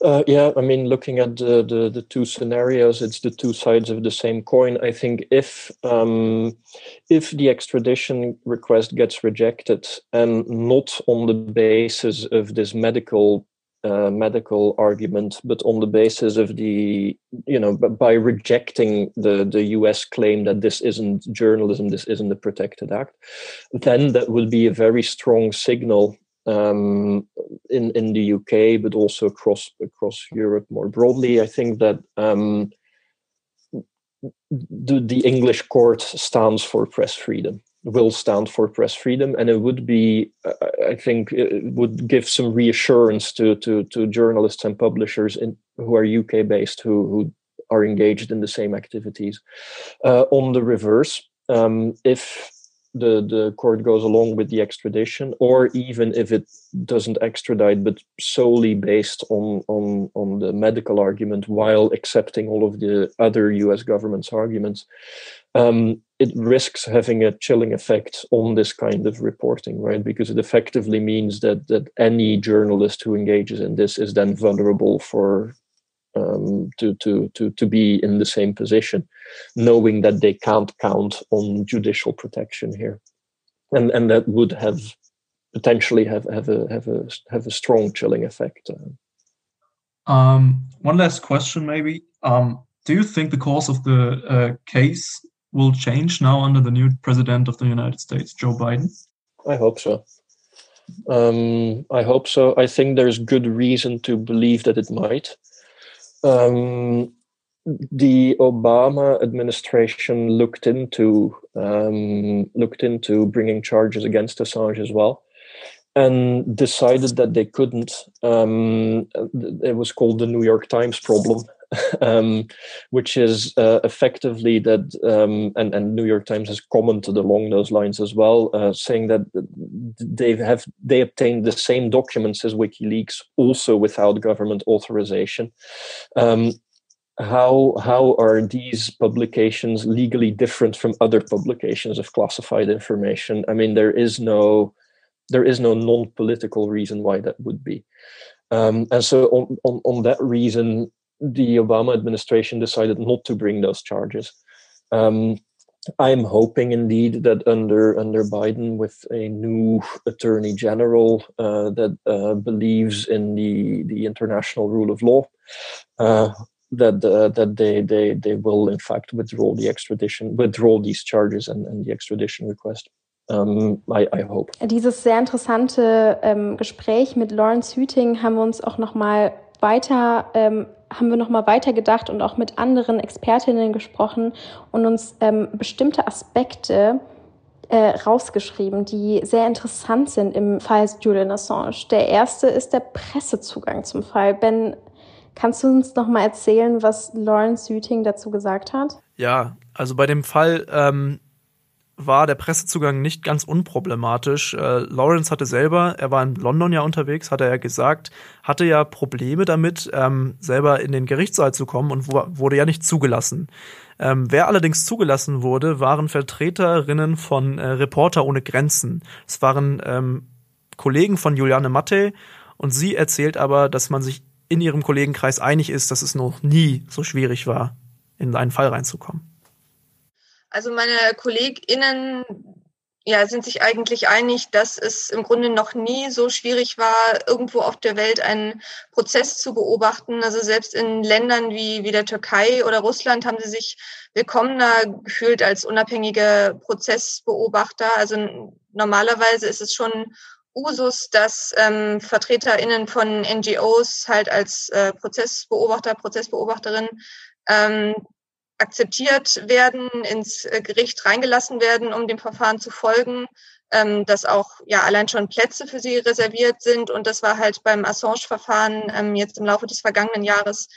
Uh, yeah, I mean, looking at the, the, the two scenarios, it's the two sides of the same coin. I think if um, if the extradition request gets rejected and not on the basis of this medical uh, medical argument, but on the basis of the you know by rejecting the the U.S. claim that this isn't journalism, this isn't a protected act, then that will be a very strong signal um, in in the UK, but also across across Europe more broadly. I think that um, the the English court stands for press freedom, will stand for press freedom, and it would be, uh, I think, it would give some reassurance to to to journalists and publishers in, who are UK based who who are engaged in the same activities. Uh, on the reverse, um, if the the court goes along with the extradition, or even if it doesn't extradite, but solely based on on on the medical argument, while accepting all of the other U.S. government's arguments, um, it risks having a chilling effect on this kind of reporting, right? Because it effectively means that that any journalist who engages in this is then vulnerable for um, to, to, to, to be in the same position, knowing that they can't count on judicial protection here. And, and that would have potentially have, have, a, have, a, have a strong chilling effect. Um, one last question, maybe. Um, do you think the course of the uh, case will change now under the new president of the United States, Joe Biden? I hope so. Um, I hope so. I think there's good reason to believe that it might. Um, the Obama administration looked into um, looked into bringing charges against Assange as well, and decided that they couldn't. Um, it was called the New York Times problem, um, which is uh, effectively that, um, and, and New York Times has commented along those lines as well, uh, saying that they have they obtained the same documents as WikiLeaks, also without government authorization. Um, how how are these publications legally different from other publications of classified information? I mean, there is no there is no non-political reason why that would be. Um, and so on, on, on that reason, the Obama administration decided not to bring those charges. Um, I'm hoping indeed that under under Biden, with a new attorney general uh, that uh, believes in the the international rule of law, uh, that uh, that they they they will in fact withdraw the extradition, withdraw these charges and, and the extradition request. Um, I, I hope. Dieses sehr interessante ähm, Gespräch mit Laurens Hueting haben wir uns auch noch mal weiter ähm, haben wir noch mal weitergedacht und auch mit anderen Expertinnen gesprochen und uns ähm, bestimmte Aspekte äh, rausgeschrieben, die sehr interessant sind im Fall Julian Assange. Der erste ist der Pressezugang zum Fall. Ben, kannst du uns noch mal erzählen, was Lawrence Süting dazu gesagt hat? Ja, also bei dem Fall ähm, war der Pressezugang nicht ganz unproblematisch. Äh, Lawrence hatte selber, er war in London ja unterwegs, hat er ja gesagt, hatte ja Probleme damit, ähm, selber in den Gerichtssaal zu kommen und wurde ja nicht zugelassen. Ähm, wer allerdings zugelassen wurde, waren Vertreterinnen von äh, Reporter ohne Grenzen. Es waren ähm, Kollegen von Juliane Matte und sie erzählt aber, dass man sich in ihrem Kollegenkreis einig ist, dass es noch nie so schwierig war, in einen Fall reinzukommen. Also meine KollegInnen ja, sind sich eigentlich einig, dass es im Grunde noch nie so schwierig war, irgendwo auf der Welt einen Prozess zu beobachten. Also selbst in Ländern wie, wie der Türkei oder Russland haben sie sich willkommener gefühlt als unabhängige Prozessbeobachter. Also normalerweise ist es schon Usus, dass ähm, VertreterInnen von NGOs halt als äh, Prozessbeobachter, Prozessbeobachterin ähm, akzeptiert werden, ins äh, Gericht reingelassen werden, um dem Verfahren zu folgen, ähm, dass auch ja allein schon Plätze für sie reserviert sind. Und das war halt beim Assange-Verfahren ähm, jetzt im Laufe des vergangenen Jahres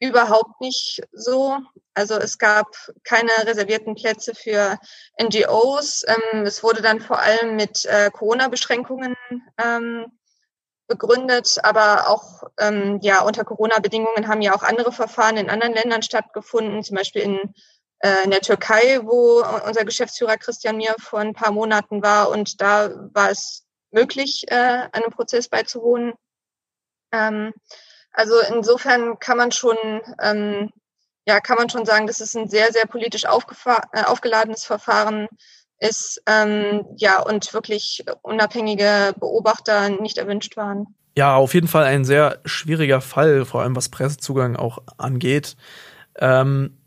überhaupt nicht so. Also es gab keine reservierten Plätze für NGOs. Ähm, es wurde dann vor allem mit äh, Corona-Beschränkungen ähm, begründet, aber auch ähm, ja unter Corona-Bedingungen haben ja auch andere Verfahren in anderen Ländern stattgefunden, zum Beispiel in, äh, in der Türkei, wo unser Geschäftsführer Christian Mir vor ein paar Monaten war und da war es möglich, äh, einem Prozess beizuwohnen. Ähm, also insofern kann man schon ähm, ja kann man schon sagen, dass es ein sehr sehr politisch äh, aufgeladenes Verfahren ist, ähm, ja, und wirklich unabhängige Beobachter nicht erwünscht waren. Ja, auf jeden Fall ein sehr schwieriger Fall, vor allem was Pressezugang auch angeht. Ähm,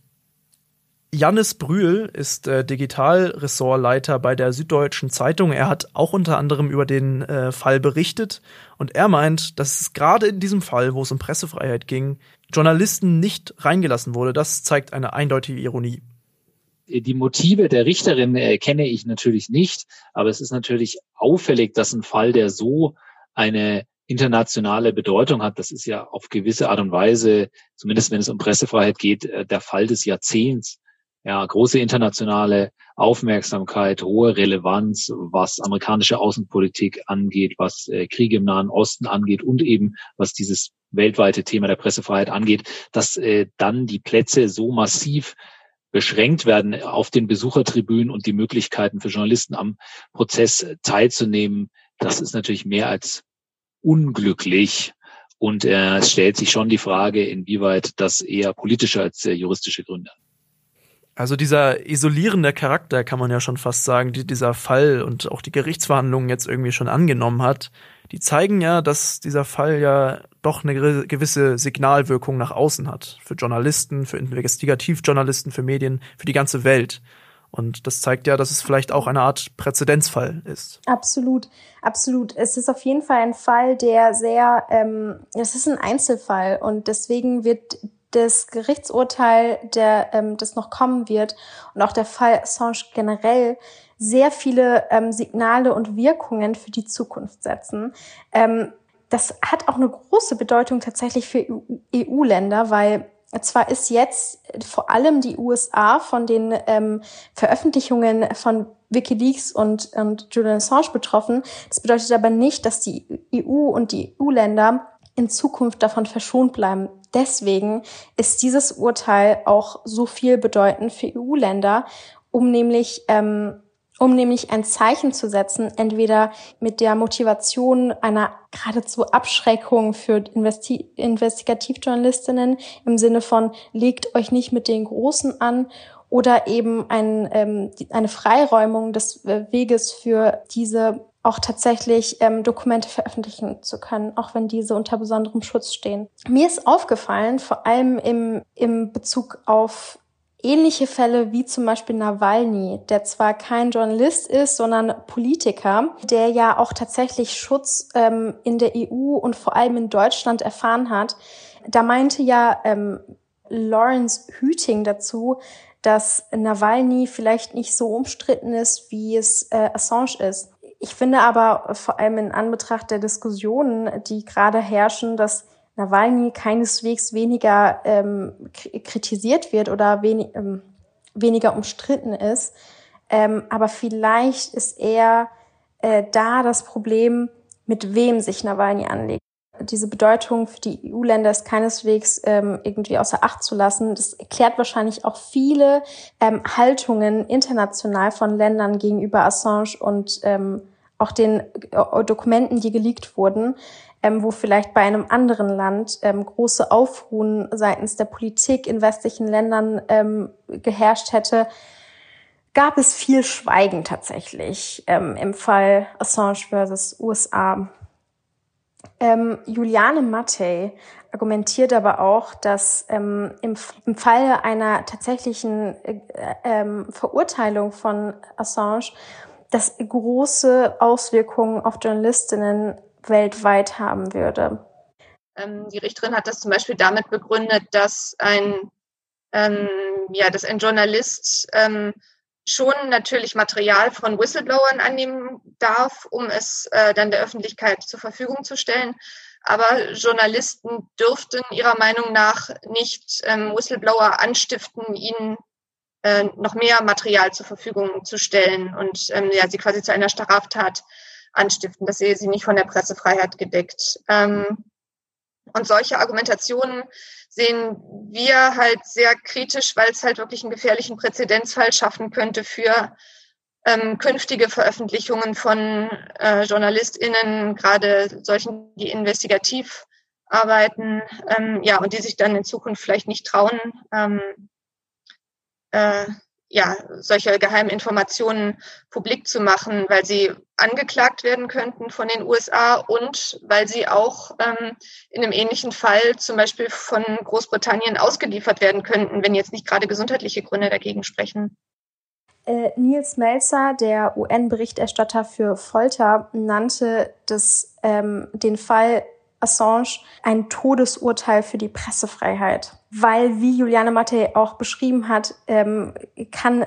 Jannis Brühl ist äh, Digitalressortleiter bei der Süddeutschen Zeitung. Er hat auch unter anderem über den äh, Fall berichtet und er meint, dass es gerade in diesem Fall, wo es um Pressefreiheit ging, Journalisten nicht reingelassen wurde. Das zeigt eine eindeutige Ironie. Die Motive der Richterin äh, kenne ich natürlich nicht, aber es ist natürlich auffällig, dass ein Fall, der so eine internationale Bedeutung hat, das ist ja auf gewisse Art und Weise, zumindest wenn es um Pressefreiheit geht, äh, der Fall des Jahrzehnts. Ja, große internationale Aufmerksamkeit, hohe Relevanz, was amerikanische Außenpolitik angeht, was äh, Kriege im Nahen Osten angeht und eben was dieses weltweite Thema der Pressefreiheit angeht, dass äh, dann die Plätze so massiv beschränkt werden auf den Besuchertribünen und die Möglichkeiten für Journalisten am Prozess teilzunehmen, das ist natürlich mehr als unglücklich. Und äh, es stellt sich schon die Frage, inwieweit das eher politische als äh, juristische Gründe. Also dieser isolierende Charakter kann man ja schon fast sagen, die dieser Fall und auch die Gerichtsverhandlungen jetzt irgendwie schon angenommen hat, die zeigen ja, dass dieser Fall ja doch eine gewisse Signalwirkung nach außen hat. Für Journalisten, für Investigativjournalisten, für Medien, für die ganze Welt. Und das zeigt ja, dass es vielleicht auch eine Art Präzedenzfall ist. Absolut, absolut. Es ist auf jeden Fall ein Fall, der sehr, ähm, es ist ein Einzelfall und deswegen wird das Gerichtsurteil, der ähm, das noch kommen wird und auch der Fall Assange generell sehr viele ähm, Signale und Wirkungen für die Zukunft setzen. Ähm, das hat auch eine große Bedeutung tatsächlich für EU-Länder, weil zwar ist jetzt vor allem die USA von den ähm, Veröffentlichungen von WikiLeaks und, und Julian Assange betroffen. Das bedeutet aber nicht, dass die EU und die EU-Länder in Zukunft davon verschont bleiben. Deswegen ist dieses Urteil auch so viel bedeutend für EU-Länder, um nämlich ähm, um nämlich ein Zeichen zu setzen, entweder mit der Motivation einer geradezu Abschreckung für Investi Investigativjournalistinnen im Sinne von legt euch nicht mit den Großen an oder eben ein, ähm, eine Freiräumung des äh, Weges für diese auch tatsächlich ähm, Dokumente veröffentlichen zu können, auch wenn diese unter besonderem Schutz stehen. Mir ist aufgefallen, vor allem im, im Bezug auf ähnliche Fälle wie zum Beispiel Nawalny, der zwar kein Journalist ist, sondern Politiker, der ja auch tatsächlich Schutz ähm, in der EU und vor allem in Deutschland erfahren hat. Da meinte ja ähm, Lawrence Hüting dazu, dass Nawalny vielleicht nicht so umstritten ist, wie es äh, Assange ist. Ich finde aber vor allem in Anbetracht der Diskussionen, die gerade herrschen, dass Nawalny keineswegs weniger ähm, kritisiert wird oder wenig, ähm, weniger umstritten ist. Ähm, aber vielleicht ist eher äh, da das Problem, mit wem sich Nawalny anlegt. Diese Bedeutung für die EU-Länder ist keineswegs ähm, irgendwie außer Acht zu lassen. Das erklärt wahrscheinlich auch viele ähm, Haltungen international von Ländern gegenüber Assange und ähm, auch den äh, Dokumenten, die geleakt wurden ähm, wo vielleicht bei einem anderen Land ähm, große Aufruhen seitens der Politik in westlichen Ländern ähm, geherrscht hätte, gab es viel Schweigen tatsächlich ähm, im Fall Assange versus USA. Ähm, Juliane Mattei argumentiert aber auch, dass ähm, im, im Fall einer tatsächlichen äh, ähm, Verurteilung von Assange das große Auswirkungen auf Journalistinnen weltweit haben würde. Ähm, die Richterin hat das zum Beispiel damit begründet, dass ein, ähm, ja, dass ein Journalist ähm, schon natürlich Material von Whistleblowern annehmen darf, um es äh, dann der Öffentlichkeit zur Verfügung zu stellen. Aber Journalisten dürften ihrer Meinung nach nicht ähm, Whistleblower anstiften, ihnen äh, noch mehr Material zur Verfügung zu stellen und ähm, ja, sie quasi zu einer Straftat anstiften. Das sehe sie nicht von der Pressefreiheit gedeckt. Ähm, und solche Argumentationen sehen wir halt sehr kritisch, weil es halt wirklich einen gefährlichen Präzedenzfall schaffen könnte für ähm, künftige Veröffentlichungen von äh, JournalistInnen, gerade solchen, die investigativ arbeiten, ähm, ja, und die sich dann in Zukunft vielleicht nicht trauen, ähm, äh, ja, solche geheimen Informationen publik zu machen, weil sie angeklagt werden könnten von den USA und weil sie auch ähm, in einem ähnlichen Fall zum Beispiel von Großbritannien ausgeliefert werden könnten, wenn jetzt nicht gerade gesundheitliche Gründe dagegen sprechen. Äh, Nils Melzer, der UN-Berichterstatter für Folter, nannte das, ähm, den Fall Assange ein Todesurteil für die Pressefreiheit. Weil, wie Juliane Mattei auch beschrieben hat, ähm, kann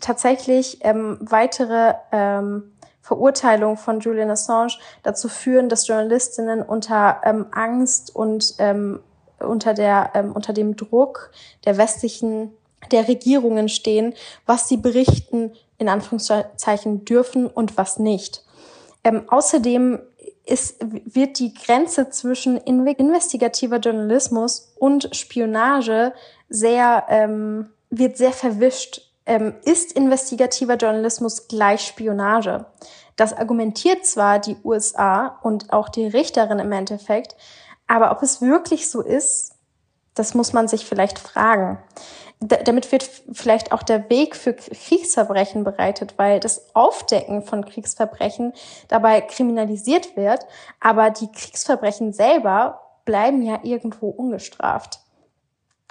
tatsächlich ähm, weitere ähm, Verurteilung von Julian Assange dazu führen, dass Journalistinnen unter ähm, Angst und ähm, unter der ähm, unter dem Druck der westlichen der Regierungen stehen, was sie berichten in Anführungszeichen dürfen und was nicht. Ähm, außerdem ist, wird die Grenze zwischen investigativer Journalismus und Spionage sehr, ähm, wird sehr verwischt. Ähm, ist investigativer Journalismus gleich Spionage? Das argumentiert zwar die USA und auch die Richterin im Endeffekt, aber ob es wirklich so ist, das muss man sich vielleicht fragen damit wird vielleicht auch der Weg für Kriegsverbrechen bereitet, weil das Aufdecken von Kriegsverbrechen dabei kriminalisiert wird, aber die Kriegsverbrechen selber bleiben ja irgendwo ungestraft.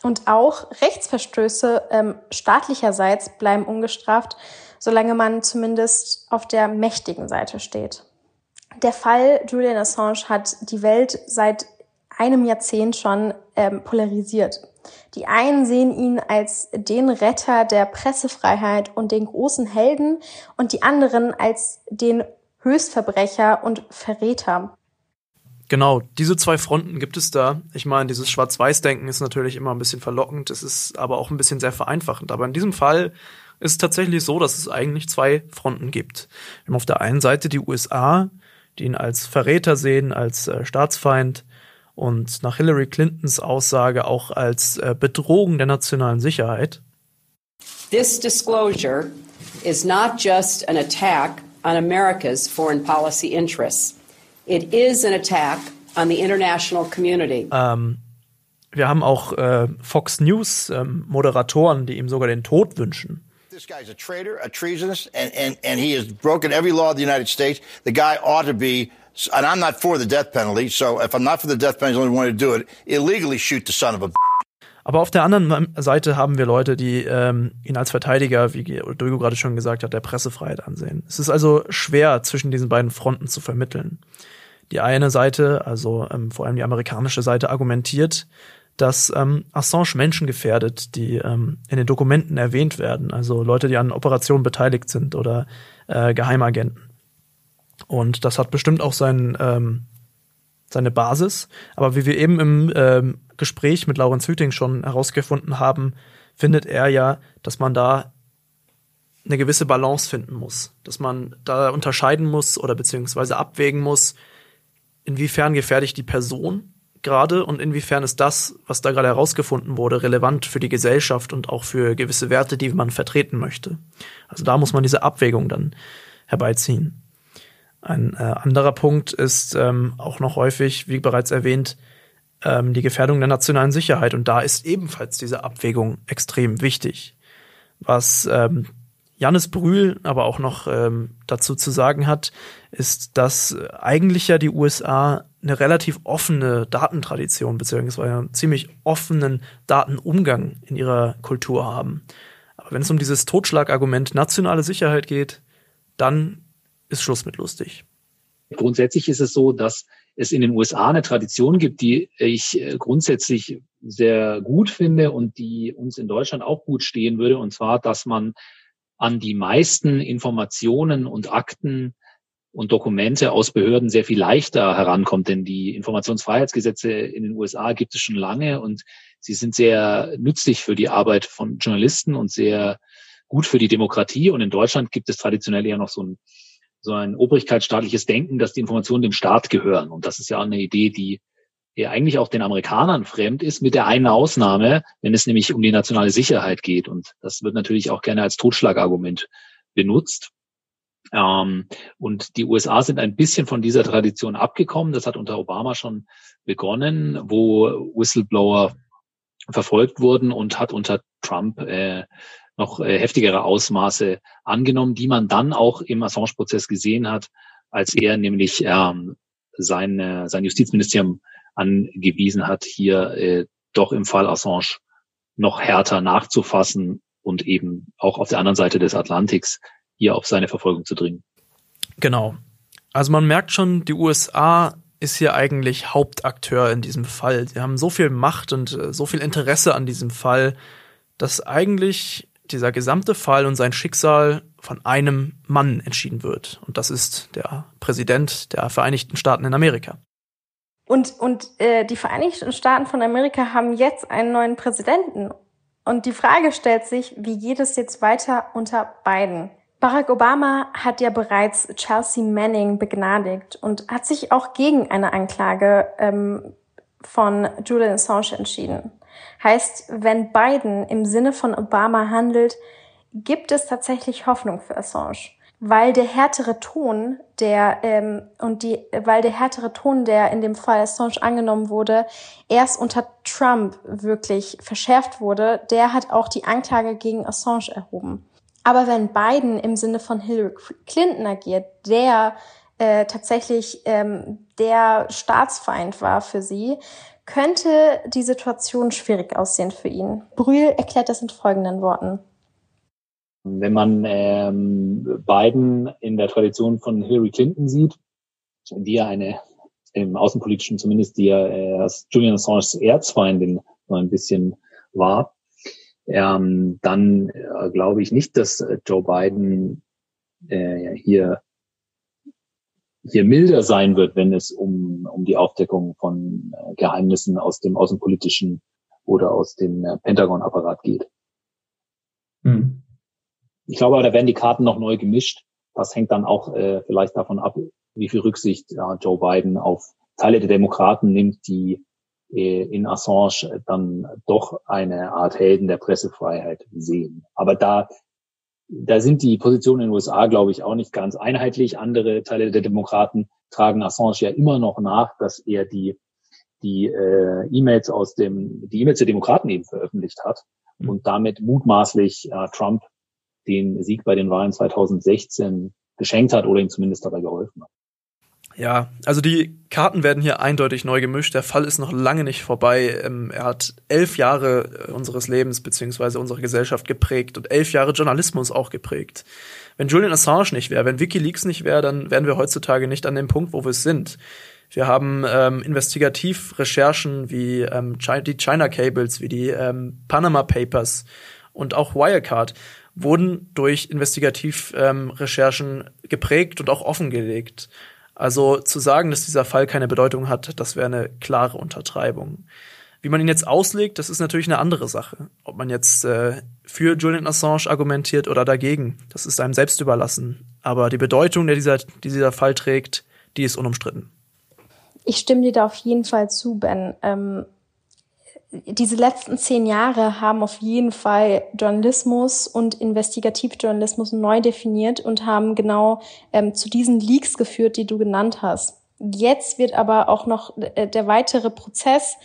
Und auch Rechtsverstöße ähm, staatlicherseits bleiben ungestraft, solange man zumindest auf der mächtigen Seite steht. Der Fall Julian Assange hat die Welt seit einem Jahrzehnt schon ähm, polarisiert. Die einen sehen ihn als den Retter der Pressefreiheit und den großen Helden und die anderen als den Höchstverbrecher und Verräter. Genau, diese zwei Fronten gibt es da. Ich meine, dieses Schwarz-Weiß-Denken ist natürlich immer ein bisschen verlockend, es ist aber auch ein bisschen sehr vereinfachend. Aber in diesem Fall ist es tatsächlich so, dass es eigentlich zwei Fronten gibt. Wir haben auf der einen Seite die USA, die ihn als Verräter sehen, als äh, Staatsfeind, und nach Hillary Clintons Aussage auch als äh, Bedrohung der nationalen Sicherheit. This disclosure is not just an attack on America's foreign policy interests. It is an attack on the international community. Ähm, wir haben auch äh, Fox News ähm, Moderatoren, die ihm sogar den Tod wünschen. This guy's a traitor, a treasonist, and, and, and he has broken every law of the United States. The guy ought to be and I'm not for the death penalty. So if I'm not for the death penalty, I only want to do it illegally. Shoot the son of a. Aber auf der anderen Seite haben wir Leute, die ähm, ihn als Verteidiger, wie Duigo gerade schon gesagt hat, der Pressefreiheit ansehen. Es ist also schwer, zwischen diesen beiden Fronten zu vermitteln. Die eine Seite, also ähm, vor allem die amerikanische Seite, argumentiert, dass ähm, Assange Menschen gefährdet, die ähm, in den Dokumenten erwähnt werden, also Leute, die an Operationen beteiligt sind oder äh, Geheimagenten. Und das hat bestimmt auch sein, ähm, seine Basis. Aber wie wir eben im ähm, Gespräch mit Laurenz Hüting schon herausgefunden haben, findet er ja, dass man da eine gewisse Balance finden muss. Dass man da unterscheiden muss oder beziehungsweise abwägen muss, inwiefern gefährlich die Person gerade und inwiefern ist das, was da gerade herausgefunden wurde, relevant für die Gesellschaft und auch für gewisse Werte, die man vertreten möchte. Also da muss man diese Abwägung dann herbeiziehen. Ein äh, anderer Punkt ist ähm, auch noch häufig, wie bereits erwähnt, ähm, die Gefährdung der nationalen Sicherheit. Und da ist ebenfalls diese Abwägung extrem wichtig. Was ähm, Jannis Brühl aber auch noch ähm, dazu zu sagen hat, ist, dass eigentlich ja die USA eine relativ offene Datentradition beziehungsweise einen ziemlich offenen Datenumgang in ihrer Kultur haben. Aber wenn es um dieses Totschlagargument nationale Sicherheit geht, dann ist Schluss mit lustig. Grundsätzlich ist es so, dass es in den USA eine Tradition gibt, die ich äh, grundsätzlich sehr gut finde und die uns in Deutschland auch gut stehen würde. Und zwar, dass man an die meisten Informationen und Akten und Dokumente aus Behörden sehr viel leichter herankommt, denn die Informationsfreiheitsgesetze in den USA gibt es schon lange und sie sind sehr nützlich für die Arbeit von Journalisten und sehr gut für die Demokratie. Und in Deutschland gibt es traditionell ja noch so ein, so ein obrigkeitsstaatliches Denken, dass die Informationen dem Staat gehören. Und das ist ja eine Idee, die ja eigentlich auch den Amerikanern fremd ist, mit der einen Ausnahme, wenn es nämlich um die nationale Sicherheit geht. Und das wird natürlich auch gerne als Totschlagargument benutzt. Ähm, und die USA sind ein bisschen von dieser Tradition abgekommen. Das hat unter Obama schon begonnen, wo Whistleblower verfolgt wurden und hat unter Trump äh, noch äh, heftigere Ausmaße angenommen, die man dann auch im Assange-Prozess gesehen hat, als er nämlich ähm, sein, äh, sein Justizministerium angewiesen hat, hier äh, doch im Fall Assange noch härter nachzufassen und eben auch auf der anderen Seite des Atlantiks hier auf seine Verfolgung zu dringen. Genau. Also man merkt schon, die USA ist hier eigentlich Hauptakteur in diesem Fall. Sie haben so viel Macht und äh, so viel Interesse an diesem Fall, dass eigentlich dieser gesamte Fall und sein Schicksal von einem Mann entschieden wird. Und das ist der Präsident der Vereinigten Staaten in Amerika. Und, und äh, die Vereinigten Staaten von Amerika haben jetzt einen neuen Präsidenten. Und die Frage stellt sich, wie geht es jetzt weiter unter Biden? Barack Obama hat ja bereits Chelsea Manning begnadigt und hat sich auch gegen eine Anklage ähm, von Julian Assange entschieden. Heißt, wenn Biden im Sinne von Obama handelt, gibt es tatsächlich Hoffnung für Assange. Weil der härtere Ton, der ähm, und die, weil der härtere Ton, der in dem Fall Assange angenommen wurde, erst unter Trump wirklich verschärft wurde, der hat auch die Anklage gegen Assange erhoben. Aber wenn Biden im Sinne von Hillary Clinton agiert, der äh, tatsächlich ähm, der Staatsfeind war für sie, könnte die Situation schwierig aussehen für ihn. Brühl erklärt das in folgenden Worten. Wenn man ähm, Biden in der Tradition von Hillary Clinton sieht, die ja eine im Außenpolitischen zumindest die ja äh, Julian Assange's Erzfeindin so ein bisschen war, ähm, dann äh, glaube ich nicht, dass äh, Joe Biden äh, hier hier milder sein wird, wenn es um, um die Aufdeckung von äh, Geheimnissen aus dem außenpolitischen oder aus dem äh, Pentagon-Apparat geht. Hm. Ich glaube da werden die Karten noch neu gemischt. Das hängt dann auch äh, vielleicht davon ab, wie viel Rücksicht äh, Joe Biden auf Teile der Demokraten nimmt, die äh, in Assange dann doch eine Art Helden der Pressefreiheit sehen. Aber da da sind die Positionen in den USA, glaube ich, auch nicht ganz einheitlich. Andere Teile der Demokraten tragen Assange ja immer noch nach, dass er die die äh, E-Mails aus dem die E-Mails der Demokraten eben veröffentlicht hat mhm. und damit mutmaßlich äh, Trump den Sieg bei den Wahlen 2016 geschenkt hat oder ihm zumindest dabei geholfen hat. Ja, also die Karten werden hier eindeutig neu gemischt. Der Fall ist noch lange nicht vorbei. Ähm, er hat elf Jahre äh, unseres Lebens beziehungsweise unserer Gesellschaft geprägt und elf Jahre Journalismus auch geprägt. Wenn Julian Assange nicht wäre, wenn WikiLeaks nicht wäre, dann wären wir heutzutage nicht an dem Punkt, wo wir sind. Wir haben ähm, Investigativrecherchen wie ähm, die China Cables, wie die ähm, Panama Papers und auch Wirecard wurden durch Investigativrecherchen ähm, geprägt und auch offengelegt. Also zu sagen, dass dieser Fall keine Bedeutung hat, das wäre eine klare Untertreibung. Wie man ihn jetzt auslegt, das ist natürlich eine andere Sache. Ob man jetzt äh, für Julian Assange argumentiert oder dagegen, das ist einem selbst überlassen. Aber die Bedeutung, die dieser, die dieser Fall trägt, die ist unumstritten. Ich stimme dir da auf jeden Fall zu, Ben. Ähm, diese letzten zehn Jahre haben auf jeden Fall Journalismus und Investigativjournalismus neu definiert und haben genau ähm, zu diesen Leaks geführt, die du genannt hast. Jetzt wird aber auch noch äh, der weitere Prozess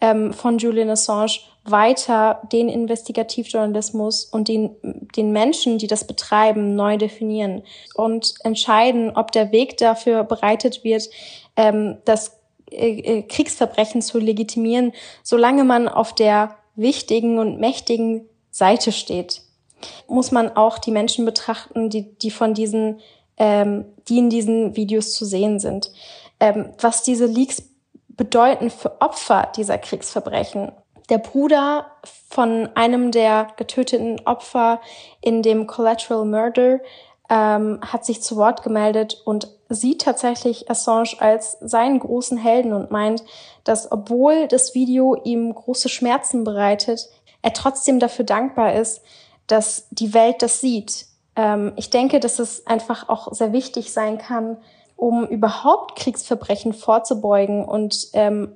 ähm, von Julian Assange weiter den Investigativjournalismus und den, den Menschen, die das betreiben, neu definieren und entscheiden, ob der Weg dafür bereitet wird, ähm, dass Kriegsverbrechen zu legitimieren, solange man auf der wichtigen und mächtigen Seite steht. Muss man auch die Menschen betrachten, die, die von diesen, ähm, die in diesen Videos zu sehen sind. Ähm, was diese Leaks bedeuten für Opfer dieser Kriegsverbrechen. Der Bruder von einem der getöteten Opfer in dem Collateral Murder ähm, hat sich zu Wort gemeldet und sieht tatsächlich Assange als seinen großen Helden und meint, dass obwohl das Video ihm große Schmerzen bereitet, er trotzdem dafür dankbar ist, dass die Welt das sieht. Ähm, ich denke, dass es einfach auch sehr wichtig sein kann, um überhaupt Kriegsverbrechen vorzubeugen und ähm,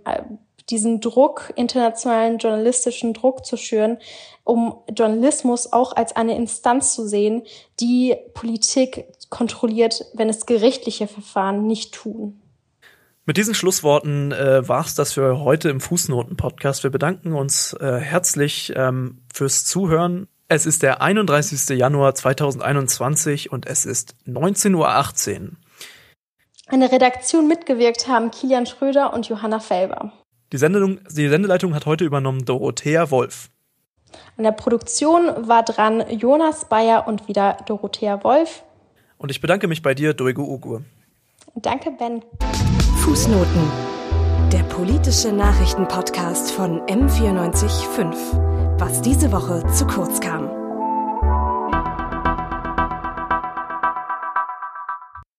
diesen Druck, internationalen journalistischen Druck zu schüren, um Journalismus auch als eine Instanz zu sehen, die Politik kontrolliert, wenn es gerichtliche Verfahren nicht tun. Mit diesen Schlussworten äh, war es das für heute im Fußnoten-Podcast. Wir bedanken uns äh, herzlich ähm, fürs Zuhören. Es ist der 31. Januar 2021 und es ist 19.18 Uhr. An der Redaktion mitgewirkt haben Kilian Schröder und Johanna Felber. Die, Sendung, die Sendeleitung hat heute übernommen Dorothea Wolf. An der Produktion war dran Jonas Bayer und wieder Dorothea Wolf. Und ich bedanke mich bei dir, Doigo Ugur. Danke, Ben. Fußnoten. Der politische Nachrichtenpodcast von M945. Was diese Woche zu kurz kam.